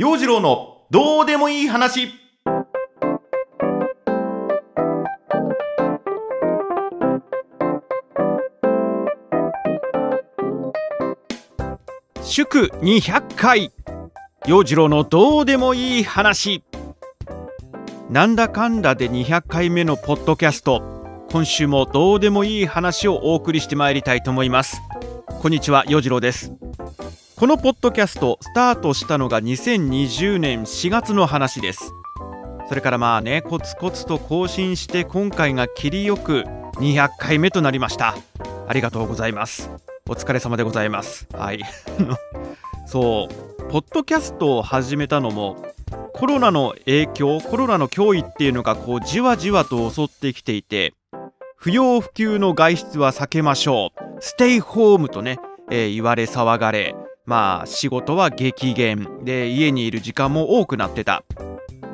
陽次郎のどうでもいい話。祝200回。陽次郎のどうでもいい話。なんだかんだで200回目のポッドキャスト。今週もどうでもいい話をお送りしてまいりたいと思います。こんにちは陽次郎です。このポッドキャストスタートしたのが2020年4月の話です。それからまあねコツコツと更新して今回が切りよく200回目となりました。ありがとうございます。お疲れ様でございます。はい。そうポッドキャストを始めたのもコロナの影響コロナの脅威っていうのがこうじわじわと襲ってきていて不要不急の外出は避けましょう。ステイホームとね、えー、言われ騒がれまあ仕事は激減。で家にいる時間も多くなってた。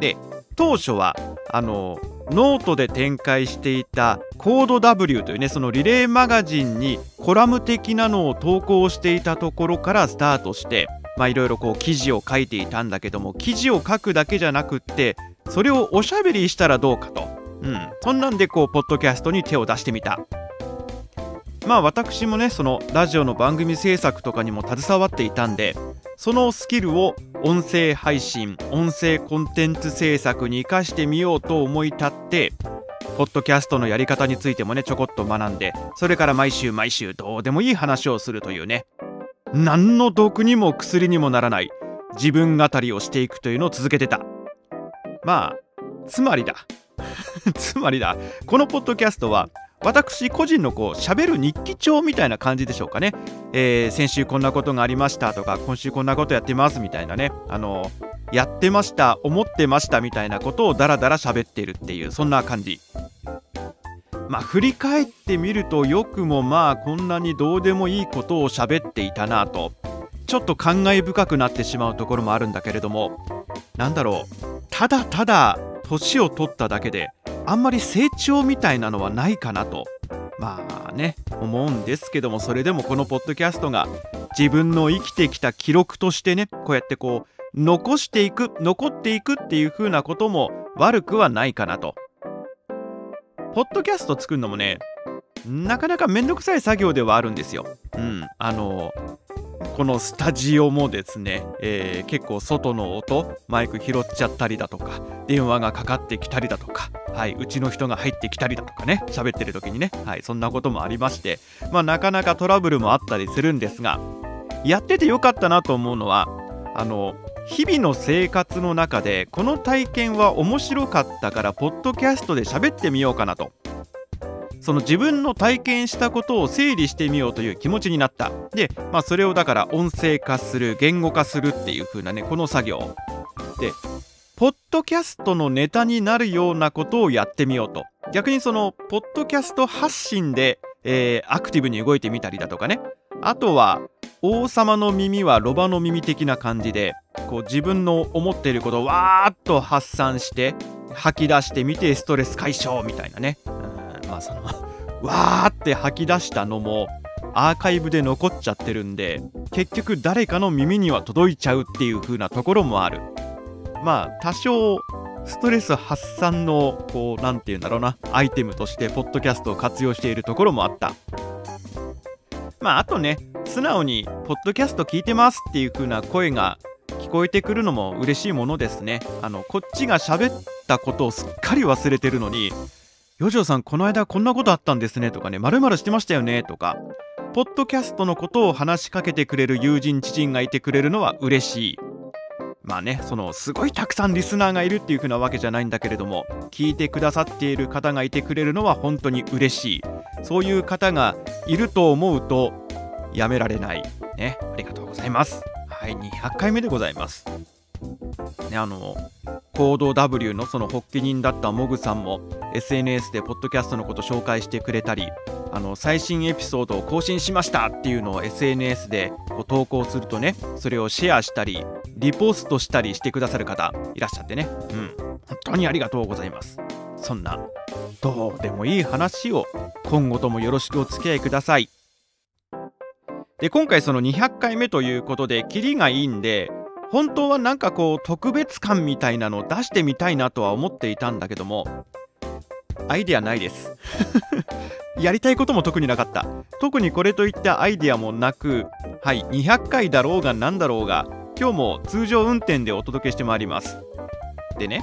で当初はあのノートで展開していたコード W というねそのリレーマガジンにコラム的なのを投稿していたところからスタートしてまあいろいろこう記事を書いていたんだけども記事を書くだけじゃなくってそれをおしゃべりしたらどうかと、うん、そんなんでこうポッドキャストに手を出してみた。まあ私もねそのラジオの番組制作とかにも携わっていたんでそのスキルを音声配信音声コンテンツ制作に生かしてみようと思い立ってポッドキャストのやり方についてもねちょこっと学んでそれから毎週毎週どうでもいい話をするというね。何の毒にも薬にもならない自分語りをしていくというのを続けてた。まあつまりだ。つまりだ。このポッドキャストは私個人のこう喋る日記帳みたいな感じでしょうかね、えー、先週こんなことがありましたとか今週こんなことやってますみたいなね。あのやってました思ってましたみたいなことをダラダラ喋ってるっていうそんな感じ。まあ振り返ってみるとよくもまあこんなにどうでもいいことを喋っていたなとちょっと感慨深くなってしまうところもあるんだけれどもなんだろう。ただただ年を取っただけであんまり成長みたいなのはないかなと。まあね思うんですけどもそれでもこのポッドキャストが自分の生きてきた記録としてねこうやってこう残していく残っていくっていう風なことも悪くはないかなと。ポッドキャスト作るのもねなかなかめんどくさい作業ではあるんですよ。うんあのこのスタジオもですね、えー、結構外の音マイク拾っちゃったりだとか電話がかかってきたりだとかはい、うちの人が入ってきたりだとかね喋ってる時にね、はい、そんなこともありまして、まあ、なかなかトラブルもあったりするんですがやっててよかったなと思うのはあの日々の生活の中でこの体験は面白かったからポッドキャストで喋ってみようかなとその自分の体験したことを整理してみようという気持ちになった。で、まあ、それをだから音声化する言語化するっていう風なねこの作業。でポッドキャストのネタになるようなことをやってみようと。逆にそのポッドキャスト発信で、えー、アクティブに動いてみたりだとかね。あとは王様の耳はロバの耳的な感じでこう自分の思っていることをわーっと発散して吐き出してみてストレス解消みたいなね。んまあそのわーって吐き出したのもアーカイブで残っちゃってるんで結局誰かの耳には届いちゃうっていう風なところもある。まあ多少ストレス発散のこう何て言うんだろうなアイテムとしてポッドキャストを活用しているところもあった。まああとね素直に「ポッドキャスト聞いてます」っていう風な声が聞こえてくるのも嬉しいものですね。あのこっちが喋ったことをすっかり忘れてるのに「余剰さんこの間こんなことあったんですね」とかね「まるしてましたよね」とか。ポッドキャストのことを話しかけてくれる友人知人がいてくれるのは嬉しい。まあねそのすごいたくさんリスナーがいるっていう風なわけじゃないんだけれども聞いてくださっている方がいてくれるのは本当に嬉しい。そういう方がいると思うとやめられない。ねありがとうございます。はい200回目でございますねあのコード W のその発起人だったモグさんも SNS でポッドキャストのこと紹介してくれたりあの最新エピソードを更新しましたっていうのを SNS でこう投稿するとねそれをシェアしたりリポストしたりしてくださる方いらっしゃってね。うん。本当にありがとうございます。そんなどうでもいい話を今後ともよろしくお付き合いください。で今回その200回目ということでキリがいいんで本当はなんかこう特別感みたいなのを出してみたいなとは思っていたんだけどもアイデアないです。やりたいことも特になかった。特にこれといったアイデアもなくはい200回だろうが何だろうが今日も通常運転でお届けしてまいります。でね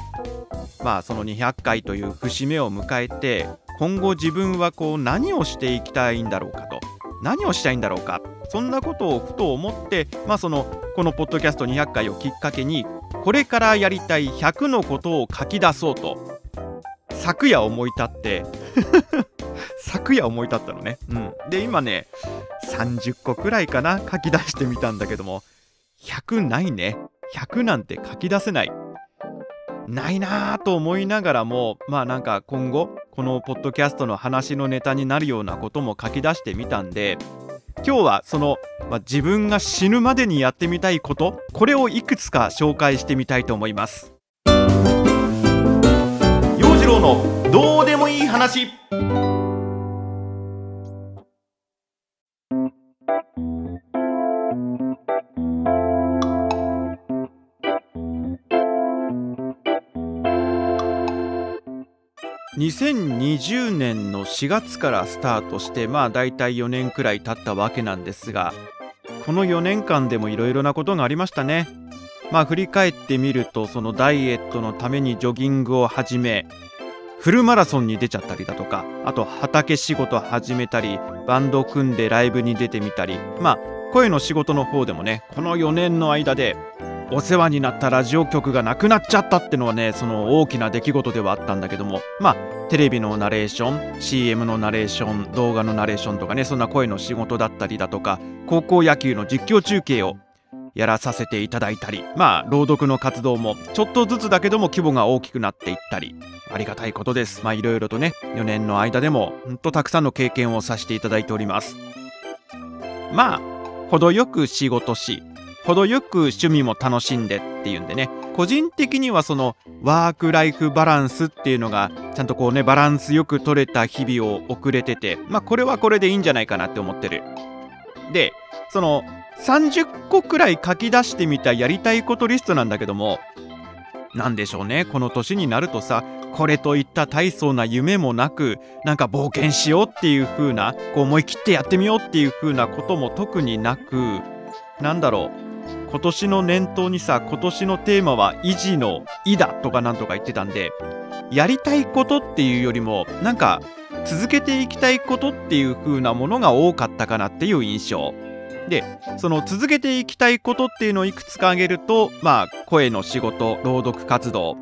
まあその200回という節目を迎えて今後自分はこう何をしていきたいんだろうかと何をしたいんだろうかそんなことをふと思ってまあそのこのポッドキャスト200回をきっかけにこれからやりたい100のことを書き出そうと昨夜思い立って 昨夜思い立ったのね。うん。で、今ね、30個くらいかな、書き出してみたんだけども、100ないね。100なんて書き出せない。ないなぁと思いながらも、まあなんか今後、このポッドキャストの話のネタになるようなことも書き出してみたんで、今日はその、まあ、自分が死ぬまでにやってみたいこと、これをいくつか紹介してみたいと思います。陽次郎のどうでもいい話。2020年の4月からスタートしてまあ大体4年くらい経ったわけなんですがこの4年間でもいろいろなことがありましたね。まあ振り返ってみるとそのダイエットのためにジョギングを始めフルマラソンに出ちゃったりだとかあと畑仕事始めたりバンド組んでライブに出てみたりまあ声の仕事の方でもねこの4年の間でお世話になったラジオ局がなくなっちゃったってのはねその大きな出来事ではあったんだけども。まあテレビのナレーション CM のナレーション動画のナレーションとかねそんな声の仕事だったりだとか高校野球の実況中継をやらさせていただいたりまあ朗読の活動もちょっとずつだけども規模が大きくなっていったりありがたいことです。まあいろいろとね4年の間でもほんとたくさんの経験をさせていただいております。まあ程よく仕事し程よく趣味も楽しんでっていうんでね。個人的にはそのワークライフバランスっていうのがちゃんとこうねバランスよく取れた日々を送れててまあこれはこれでいいんじゃないかなって思ってる。でその30個くらい書き出してみたやりたいことリストなんだけども何でしょうねこの年になるとさこれといった大層な夢もなくなんか冒険しようっていう風なこう思い切ってやってみようっていう風なことも特になくなんだろう今年の念頭にさ今年のテーマは維持の「い」だとかなんとか言ってたんでやりたいことっていうよりもなんか続けていきたいことっていう風なものが多かったかなっていう印象。でその続けていきたいことっていうのをいくつか挙げるとまあ声の仕事朗読活動。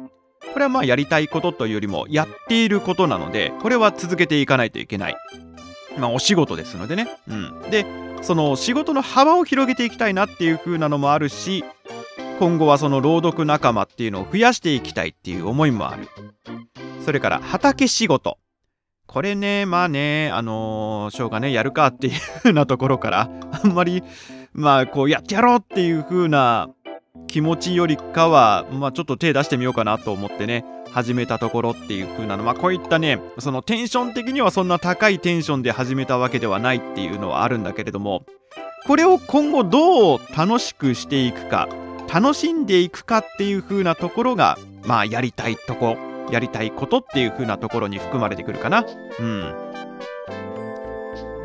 これはまあやりたいことというよりもやっていることなのでこれは続けていかないといけない。まあお仕事ですのでね。うん。でその仕事の幅を広げていきたいなっていう風なのもあるし今後はその朗読仲間っていうのを増やしていきたいっていう思いもある。それから畑仕事。これねまあねあのー、しょうがねやるかっていう風なところからあんまりまあこうやってやろうっていう風な気持ちよりかはまあちょっと手出してみようかなと思ってね始めたところっていう風なの。まあこういったねそのテンション的にはそんな高いテンションで始めたわけではないっていうのはあるんだけれどもこれを今後どう楽しくしていくか楽しんでいくかっていう風なところがまあやりたいとこやりたいことっていう風なところに含まれてくるかな。うん。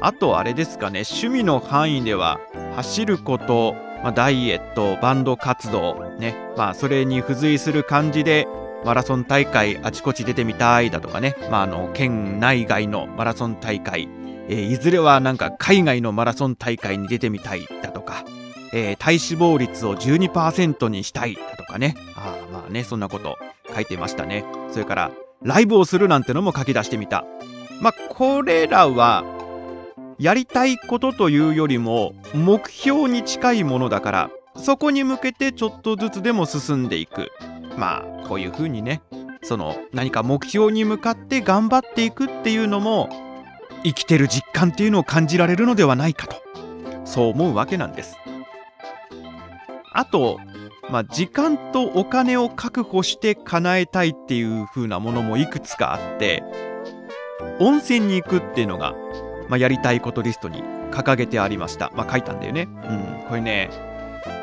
あとあれですかね趣味の範囲では走ることまあ、ダイエットバンド活動ね。まあそれに付随する感じでマラソン大会あちこち出てみたいだとかね、まあ、あの県内外のマラソン大会、えー、いずれはなんか海外のマラソン大会に出てみたいだとか、えー、体脂肪率を12%にしたいだとかね。あまあねそんなこと書いてましたね。それからライブをするなんてのも書き出してみた。まあこれらはやりたいことというよりも目標に近いものだからそこに向けてちょっとずつでも進んでいくまあこういうふうにねその何か目標に向かって頑張っていくっていうのも生きてる実感っていうのを感じられるのではないかとそう思うわけなんです。あと、まあ、時間とお金を確保して叶えたいっていう風なものもいくつかあって温泉に行くっていうのが、まあ、やりたいことリストに掲げてありました。まあ、書いたんだよね。うん、これね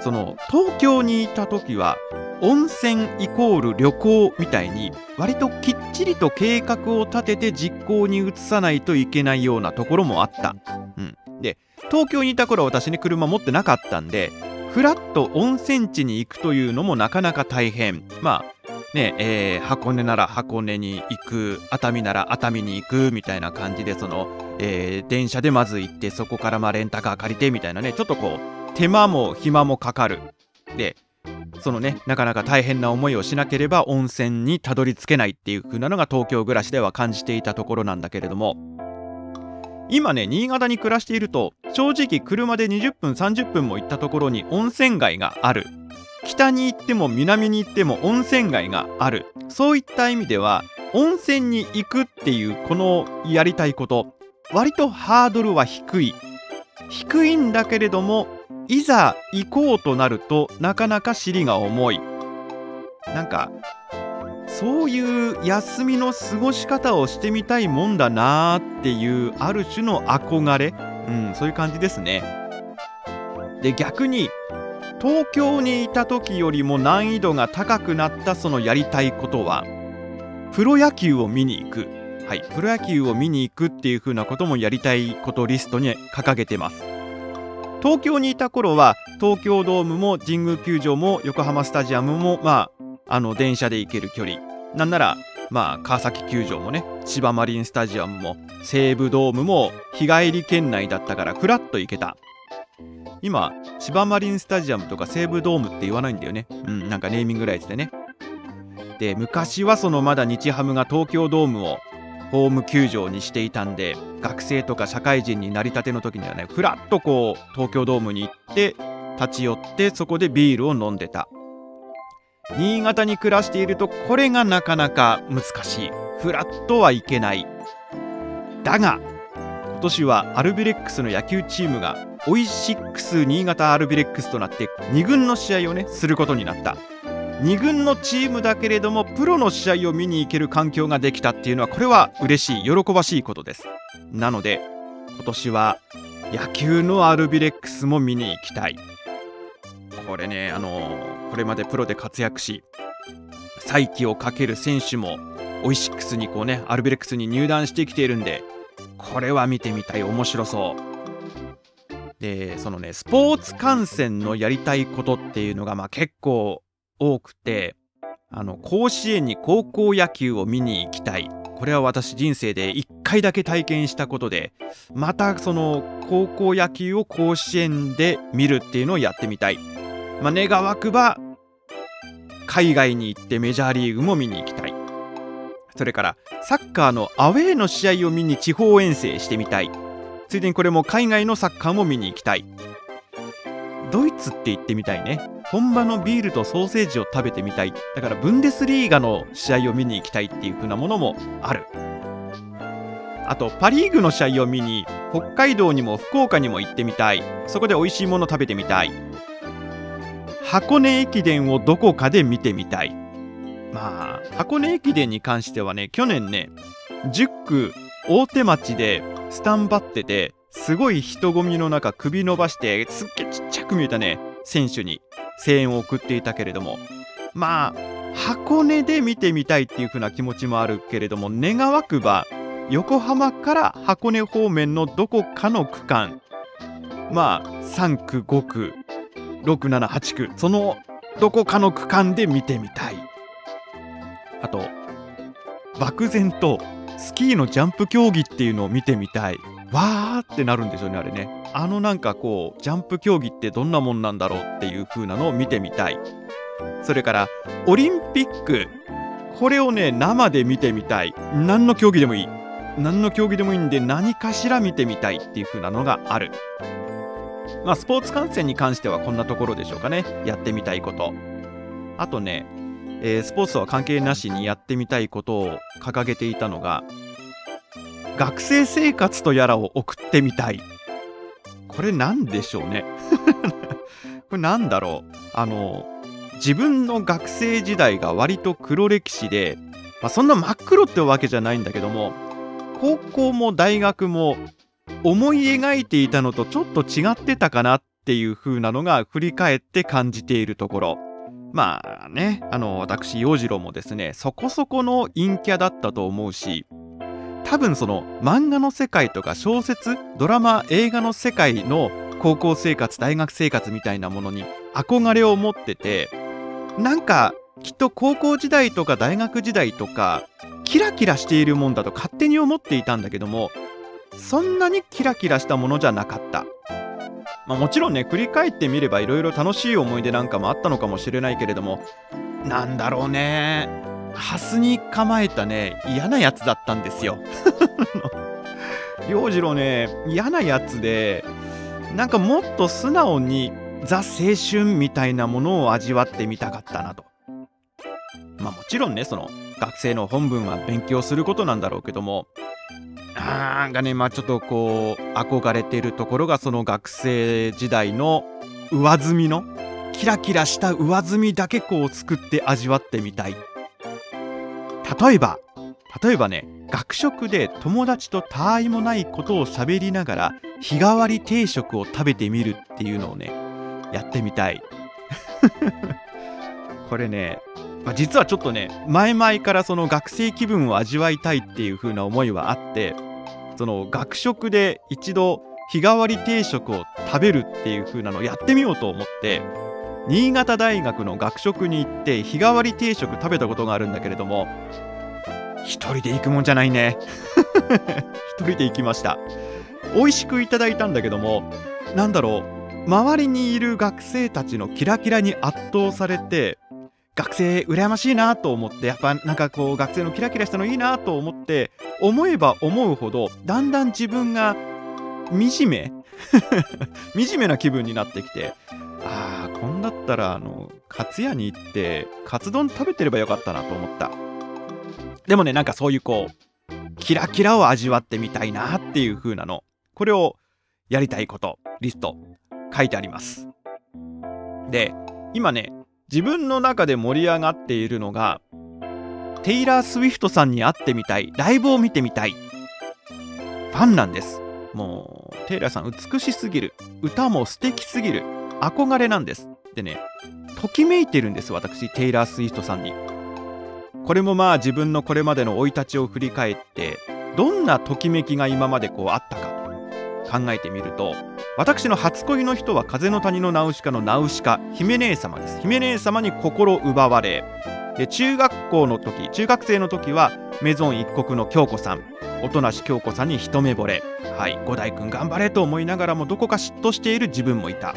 その東京にいた時は温泉イコール旅行みたいに割ときっちりと計画を立てて実行に移さないといけないようなところもあった。うん、で東京にいた頃私ね車持ってなかったんでふらっと温泉地に行くというのもなかなか大変まねえー、箱根なら箱根に行く熱海なら熱海に行くみたいな感じでその、えー、電車でまず行ってそこからまレンタカー借りてみたいなねちょっとこう手間も暇もかかる。でそのねなかなか大変な思いをしなければ温泉にたどり着けないっていう風なのが東京暮らしでは感じていたところなんだけれども。今ね新潟に暮らしていると正直車で20分30分も行ったところに温泉街がある。北に行っても南に行っても温泉街がある。そういった意味では温泉に行くっていうこのやりたいこと割とハードルは低い。低いんだけれどもいざ行こうとなるとなかなか尻が重い。なんかそういう休みの過ごし方をしてみたいもんだなーっていうある種の憧れ、うん、そういう感じですね。で逆に東京にいた時よりも難易度が高くなったそのやりたいことはプロ野球を見に行く。はい。プロ野球を見に行くっていう風なこともやりたいことリストに掲げてます。東京にいた頃は東京ドームも神宮球場も横浜スタジアムもまああの電車で行ける距離。なんならまあ川崎球場もね千葉マリンスタジアムも西武ドームも日帰り圏内だったからふらっと行けた。今千葉マリンスタジアムとか西武ドームって言わないんだよね。うんなんかネーミングライツでね。で昔はそのまだ日ハムが東京ドームをホーム球場にしていたんで学生とか社会人になりたての時にはねふらっとこう東京ドームに行って立ち寄ってそこでビールを飲んでた。新潟に暮らしているとこれがなかなか難しい。フラットはいけない。だが今年はアルビレックスの野球チームがオイシックス新潟アルビレックスとなって2軍の試合をねすることになった。2軍のチームだけれどもプロの試合を見に行ける環境ができたっていうのはこれは嬉しい喜ばしいことです。なので今年は野球のアルビレックスも見に行きたい。これねあのこれまでプロで活躍し再起をかける選手もオイシックスにこうねアルビレックスに入団してきているんでこれは見てみたい面白そう。でそのねスポーツ観戦のやりたいことっていうのがまあ結構多くてあの甲子園に高校野球を見に行きたい。これは私人生で1回だけ体験したことでまたその高校野球を甲子園で見るっていうのをやってみたい、まあ、願わくば海外に行ってメジャーリーグも見に行きたい。それからサッカーのアウェーの試合を見に地方遠征してみたい。ついでにこれも海外のサッカーも見に行きたい。ドイツって言ってみたいね。本場のビールとソーセージを食べてみたい。だからブンデスリーガの試合を見に行きたいっていう風なものもある。あとパ・リーグの試合を見に北海道にも福岡にも行ってみたい。そこで美味しいもの食べてみたい。箱根駅伝をどこかで見てみたい。まあ箱根駅伝に関してはね去年ね10区大手町でスタンバっててすごい人混みの中首伸ばしてすっげえちっちゃく見えたね選手に声援を送っていたけれども。まあ箱根で見てみたいっていう風な気持ちもあるけれども願わくば横浜から箱根方面のどこかの区間。まあ3区5区678区そのどこかの区間で見てみたい。あと漠然とスキーのジャンプ競技っていうのを見てみたい。わーってなるんでしょうねあれね。あのなんかこうジャンプ競技ってどんなもんなんだろうっていう風なのを見てみたい。それからオリンピック。これをね生で見てみたい。何の競技でもいい。何の競技でもいいんで何かしら見てみたいっていう風なのがある。まあスポーツ観戦に関してはこんなところでしょうかね。やってみたいこと。あとねえー、スポーツとは関係なしにやってみたいことを掲げていたのが学生生活とやらを送ってみたい。これ何でしょうね。これ何だろう。あの自分の学生時代が割と黒歴史で、まあ、そんな真っ黒ってわけじゃないんだけども高校も大学も思い描いていたのとちょっと違ってたかなっていう風なのが振り返って感じているところ。まあねあの私洋次郎もですねそこそこの陰キャだったと思うし多分その漫画の世界とか小説ドラマ映画の世界の高校生活大学生活みたいなものに憧れを持っててなんかきっと高校時代とか大学時代とかキラキラしているもんだと勝手に思っていたんだけどもそんなにキラキラしたものじゃなかった。まあ、もちろんね振り返ってみればいろいろ楽しい思い出なんかもあったのかもしれないけれどもなんだろうねハスに構えたね嫌なやつだったんですよ。洋次郎ね嫌なやつでなんかもっと素直にザ青春みたいなものを味わってみたかったなと。まあもちろんねその学生の本分は勉強することなんだろうけどもなんかねまあちょっとこう憧れてるところがその学生時代の上積みのキラキラした上積みだけこう作って味わってみたい。例えば例えばね学食で友達と他愛もないことを喋りながら日替わり定食を食べてみるっていうのをねやってみたい。これねまあ、実はちょっとね前々からその学生気分を味わいたいっていう風な思いはあってその学食で一度日替わり定食を食べるっていう風なのをやってみようと思って新潟大学の学食に行って日替わり定食食べたことがあるんだけれども一人で行くもんじゃないね。一人で行きました。美味しくいただいたんだけどもなんだろう周りにいる学生たちのキラキラに圧倒されて学生羨ましいなと思ってやっぱなんかこう学生のキラキラしたのいいなと思って思えば思うほどだんだん自分が惨め 惨めな気分になってきてああこんだったらあのカツ屋に行ってカツ丼食べてればよかったなと思った。でもねなんかそういうこうキラキラを味わってみたいなっていう風なの。これをやりたいことリスト書いてあります。で今ね自分の中で盛り上がっているのがテイラー・スウィフトさんに会ってみたいライブを見てみたいファンなんです。もうテイラーさん美しすぎる歌も素敵すぎる憧れなんです。でねときめいてるんです私テイラー・スウィフトさんに。これもまあ自分のこれまでの生い立ちを振り返ってどんなときめきが今までこうあったか考えてみると私の初恋の人は風の谷のナウシカのナウシカ姫姉様です。姫姉様に心奪われで中学校の時中学生の時はメゾン一国の京子さん音無京子さんに一目惚れはい五代君頑張れと思いながらもどこか嫉妬している自分もいた。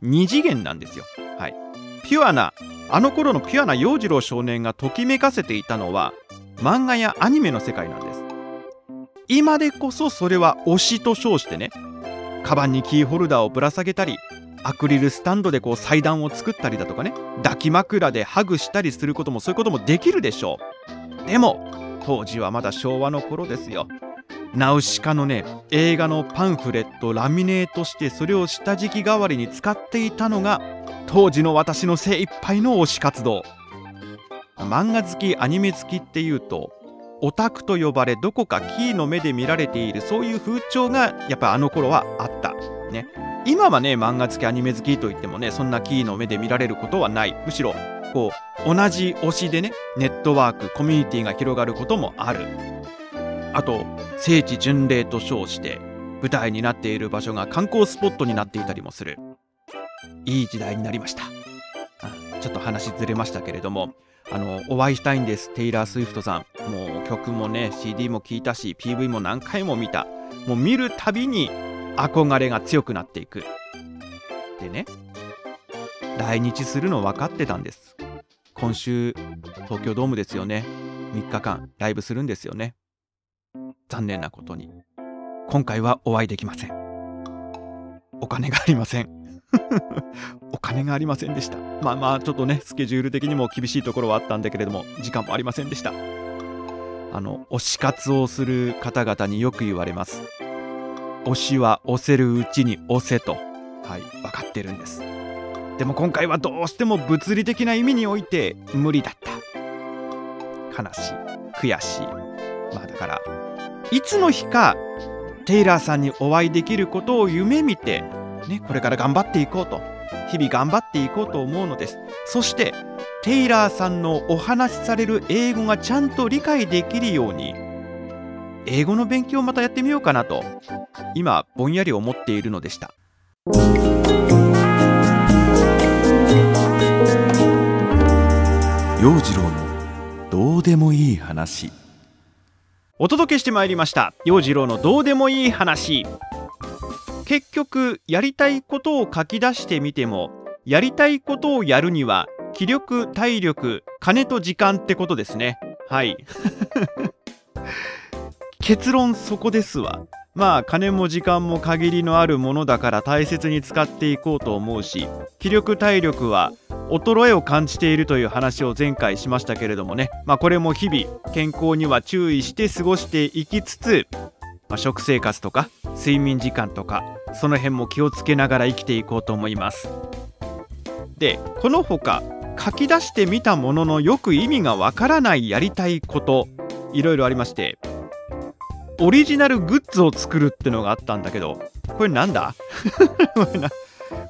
二次元なんですよ。はい。ピュアなあの頃のピュアな洋次郎少年がときめかせていたのは漫画やアニメの世界なんです。今でこそそれは推しと称してねカバンにキーホルダーをぶら下げたりアクリルスタンドでこう祭壇を作ったりだとかね。抱き枕でハグしたりすることもそういうこともできるでしょう。でも当時はまだ昭和の頃ですよ。ナウシカのね映画のパンフレットラミネートしてそれを下敷き代わりに使っていたのが当時の私の精一杯の推し活動。漫画好きアニメ好きっていうとオタクと呼ばれどこかキーの目で見られているそういう風潮がやっぱあの頃はあった。ね、今はね漫画好きアニメ好きといってもねそんなキーの目で見られることはない。むしろこう同じ推しでねネットワークコミュニティが広がることもある。あと聖地巡礼と称して舞台になっている場所が観光スポットになっていたりもする。いい時代になりました。ちょっと話ずれましたけれども。あのお会いしたいんですテイラー・スウィフトさん。もう曲もね CD も聴いたし PV も何回も見た。もう見るたびに憧れが強くなっていく。でね来日するの分かってたんです。今週東京ドームですよね。3日間ライブするんですよね。残念なことに。今回はお会いできません。お金がありません。お金がありませんでした。まあまあちょっとねスケジュール的にも厳しいところはあったんだけれども時間もありませんでした。あの推し活をする方々によく言われます。推しは押せるうちに押せと。はい分かってるんです。でも今回はどうしても物理的な意味において無理だった。悲しい悔しい。まあだからいつの日かテイラーさんにお会いできることを夢見てね、これから頑張っていこうと。日々頑張っていこうと思うのです。そしてテイラーさんのお話しされる英語がちゃんと理解できるように英語の勉強をまたやってみようかなと今ぼんやり思っているのでした。陽次郎のどうでもいい話。お届けしてまいりました。陽次郎のどうでもいい話結局やりたいことを書き出してみてもやりたいことをやるには気力体力金と時間ってことですね。はい。結論そこですわ。まあ金も時間も限りのあるものだから大切に使っていこうと思うし気力体力は衰えを感じているという話を前回しましたけれどもね。まあこれも日々健康には注意して過ごしていきつつ、まあ、食生活とか睡眠時間とかその辺も気をつけながら生きていこうと思います。でこのほか書き出してみたもののよく意味がわからないやりたいこといろいろありましてオリジナルグッズを作るってのがあったんだけどこれなんだ？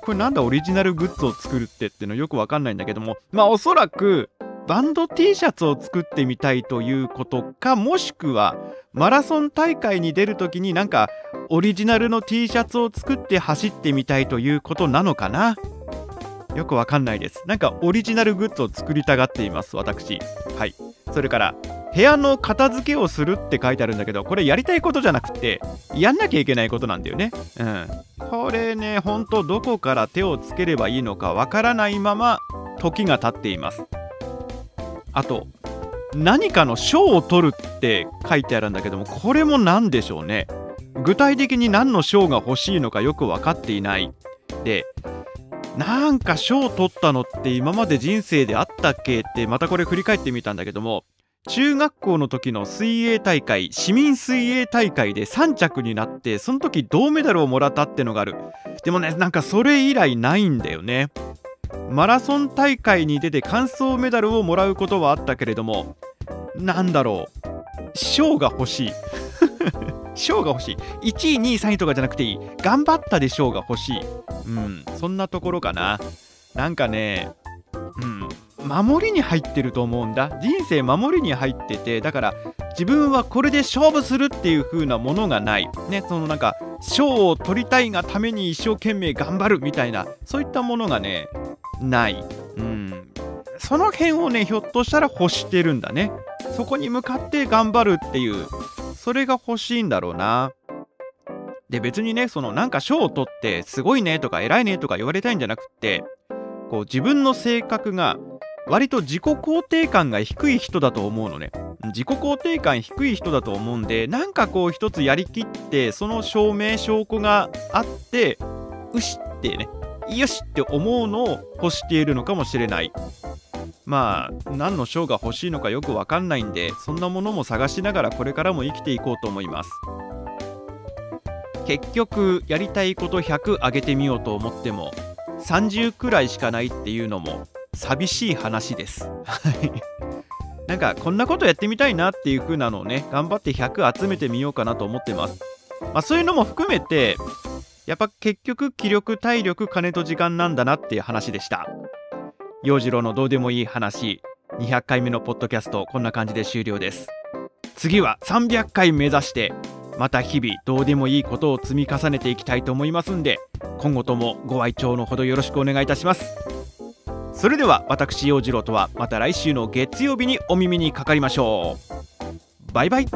これなんだ？オリジナルグッズを作るってってのよくわかんないんだけどもまあおそらくバンド T シャツを作ってみたいということかもしくはマラソン大会に出るときになんかオリジナルの T シャツを作って走ってみたいということなのかな？よくわかんないです。なんかオリジナルグッズを作りたがっています私。はい。それから部屋の片付けをするって書いてあるんだけどこれやりたいことじゃなくてやんなきゃいけないことなんだよね。うん。これねほんとどこから手をつければいいのかわからないまま時が経っています。あと何かの賞を取るって書いてあるんだけどもこれも何でしょうね。具体的に何の賞が欲しいのかよく分かっていない。でなんか賞を取ったのって今まで人生であったっけ？ってまたこれ振り返ってみたんだけども中学校の時の水泳大会市民水泳大会で3着になってその時銅メダルをもらったってのがある。でもねなんかそれ以来ないんだよね。マラソン大会に出て完走メダルをもらうことはあったけれどもなんだろう。賞が欲しい。賞が欲しい。1位2位3位とかじゃなくていい。頑張ったで賞が欲しい。うんそんなところかな。なんかねうん守りに入ってると思うんだ。人生守りに入っててだから自分はこれで勝負するっていう風なものがない。ねそのなんか賞を取りたいがために一生懸命頑張るみたいなそういったものがねない。うん。その辺をねひょっとしたら欲してるんだね。そこに向かって頑張るっていうそれが欲しいんだろうな。で別にねそのなんか賞を取ってすごいねとか偉いねとか言われたいんじゃなくってこう自分の性格が割と自己肯定感が低い人だと思うのね。自己肯定感低い人だと思うんでなんかこう一つやりきってその証明証拠があってうしってねよしって思うのを欲しているのかもしれない。まあ何の賞が欲しいのかよくわかんないんでそんなものも探しながらこれからも生きていこうと思います。結局やりたいこと100上げてみようと思っても30くらいしかないっていうのも寂しい話です。なんかこんなことやってみたいなっていう風なのをね頑張って100集めてみようかなと思ってます。まあそういうのも含めてやっぱ結局気力体力金と時間なんだなっていう話でした。陽次郎のどうでもいい話200回目のポッドキャストこんな感じで終了です。次は300回目指してまた日々どうでもいいことを積み重ねていきたいと思いますんで今後ともご愛聴のほどよろしくお願いいたします。それでは私陽次郎とはまた来週の月曜日にお耳にかかりましょう。バイバイ。